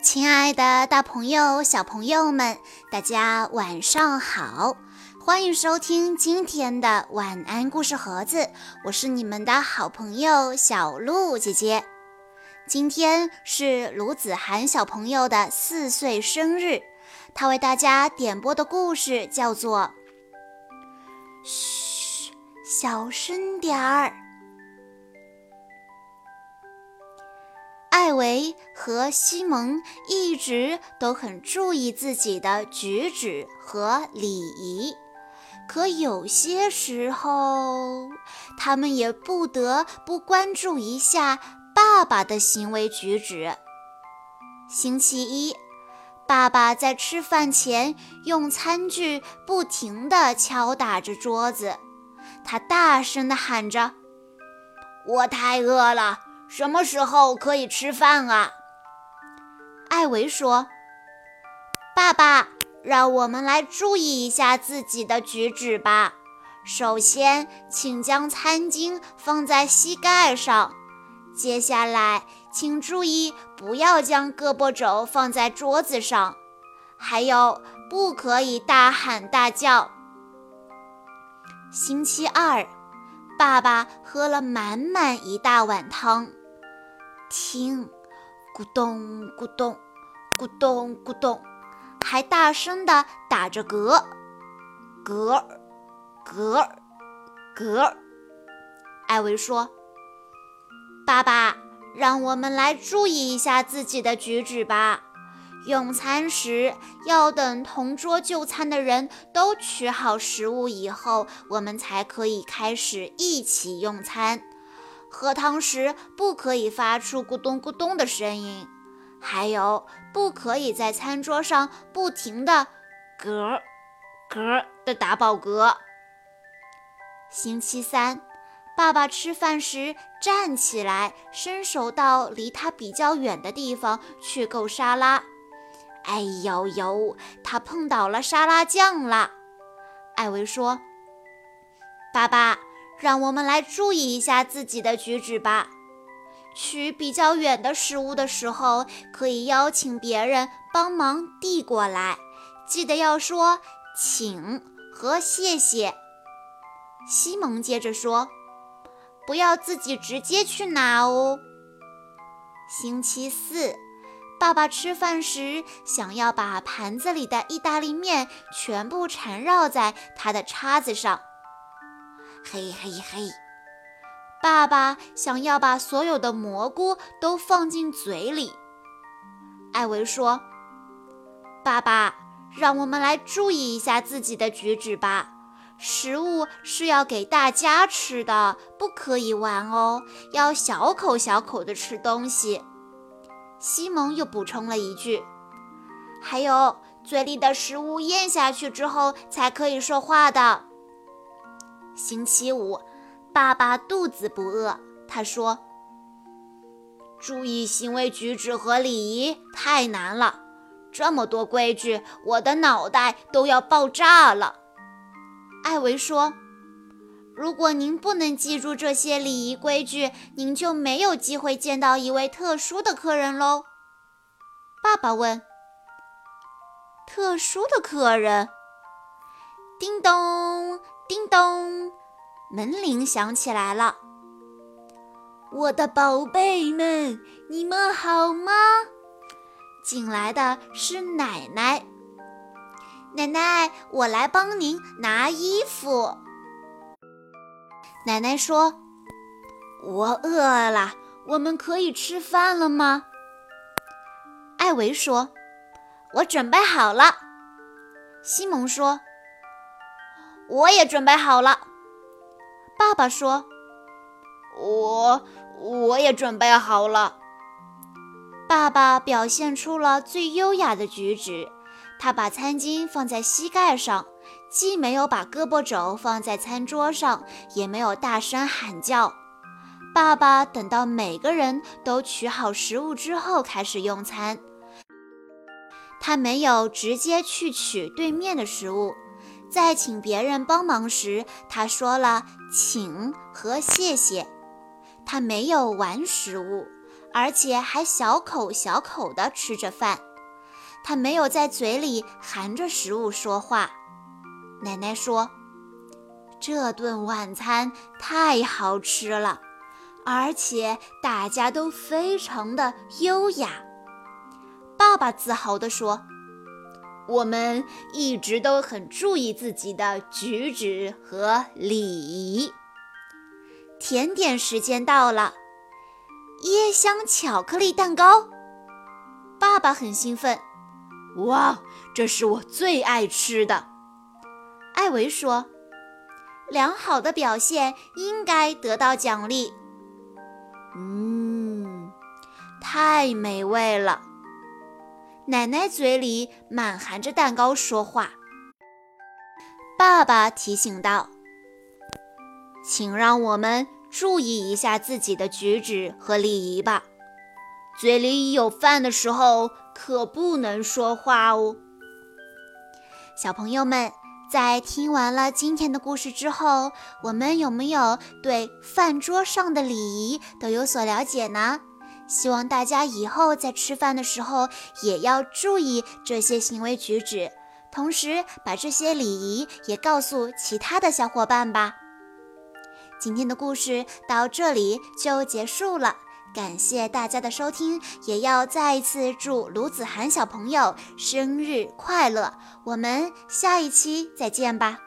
亲爱的，大朋友、小朋友们，大家晚上好！欢迎收听今天的晚安故事盒子，我是你们的好朋友小鹿姐姐。今天是卢子涵小朋友的四岁生日，他为大家点播的故事叫做《嘘，小声点儿》。艾维和西蒙一直都很注意自己的举止和礼仪，可有些时候，他们也不得不关注一下爸爸的行为举止。星期一，爸爸在吃饭前用餐具不停地敲打着桌子，他大声地喊着：“我太饿了。”什么时候可以吃饭啊？艾维说：“爸爸，让我们来注意一下自己的举止吧。首先，请将餐巾放在膝盖上。接下来，请注意不要将胳膊肘放在桌子上。还有，不可以大喊大叫。”星期二，爸爸喝了满满一大碗汤。听，咕咚咕咚，咕咚咕咚，还大声地打着嗝，嗝，嗝，嗝。艾维说：“爸爸，让我们来注意一下自己的举止吧。用餐时要等同桌就餐的人都取好食物以后，我们才可以开始一起用餐。”喝汤时不可以发出咕咚咕咚的声音，还有不可以在餐桌上不停的嗝嗝的打饱嗝。星期三，爸爸吃饭时站起来，伸手到离他比较远的地方去够沙拉。哎呦呦，他碰倒了沙拉酱了。艾维说：“爸爸。”让我们来注意一下自己的举止吧。取比较远的食物的时候，可以邀请别人帮忙递过来，记得要说“请”和“谢谢”。西蒙接着说：“不要自己直接去拿哦。”星期四，爸爸吃饭时想要把盘子里的意大利面全部缠绕在他的叉子上。嘿嘿嘿！爸爸想要把所有的蘑菇都放进嘴里。艾维说：“爸爸，让我们来注意一下自己的举止吧。食物是要给大家吃的，不可以玩哦，要小口小口的吃东西。”西蒙又补充了一句：“还有，嘴里的食物咽下去之后才可以说话的。”星期五，爸爸肚子不饿。他说：“注意行为举止和礼仪太难了，这么多规矩，我的脑袋都要爆炸了。”艾维说：“如果您不能记住这些礼仪规矩，您就没有机会见到一位特殊的客人喽。”爸爸问：“特殊的客人？”叮咚。咚，门铃响起来了。我的宝贝们，你们好吗？进来的是奶奶。奶奶，我来帮您拿衣服。奶奶说：“我饿了，我们可以吃饭了吗？”艾维说：“我准备好了。”西蒙说。我也准备好了，爸爸说：“我我也准备好了。”爸爸表现出了最优雅的举止，他把餐巾放在膝盖上，既没有把胳膊肘放在餐桌上，也没有大声喊叫。爸爸等到每个人都取好食物之后开始用餐，他没有直接去取对面的食物。在请别人帮忙时，他说了“请”和“谢谢”。他没有玩食物，而且还小口小口地吃着饭。他没有在嘴里含着食物说话。奶奶说：“这顿晚餐太好吃了，而且大家都非常的优雅。”爸爸自豪地说：“我们一直都很注意自己的举止和礼仪。”甜点时间到了，椰香巧克力蛋糕。爸爸很兴奋：“哇，这是我最爱吃的！”艾维说：“良好的表现应该得到奖励。”嗯，太美味了。奶奶嘴里满含着蛋糕说话。爸爸提醒道：“请让我们注意一下自己的举止和礼仪吧。嘴里有饭的时候可不能说话哦。”小朋友们，在听完了今天的故事之后，我们有没有对饭桌上的礼仪都有所了解呢？希望大家以后在吃饭的时候也要注意这些行为举止，同时把这些礼仪也告诉其他的小伙伴吧。今天的故事到这里就结束了，感谢大家的收听，也要再一次祝卢子涵小朋友生日快乐。我们下一期再见吧。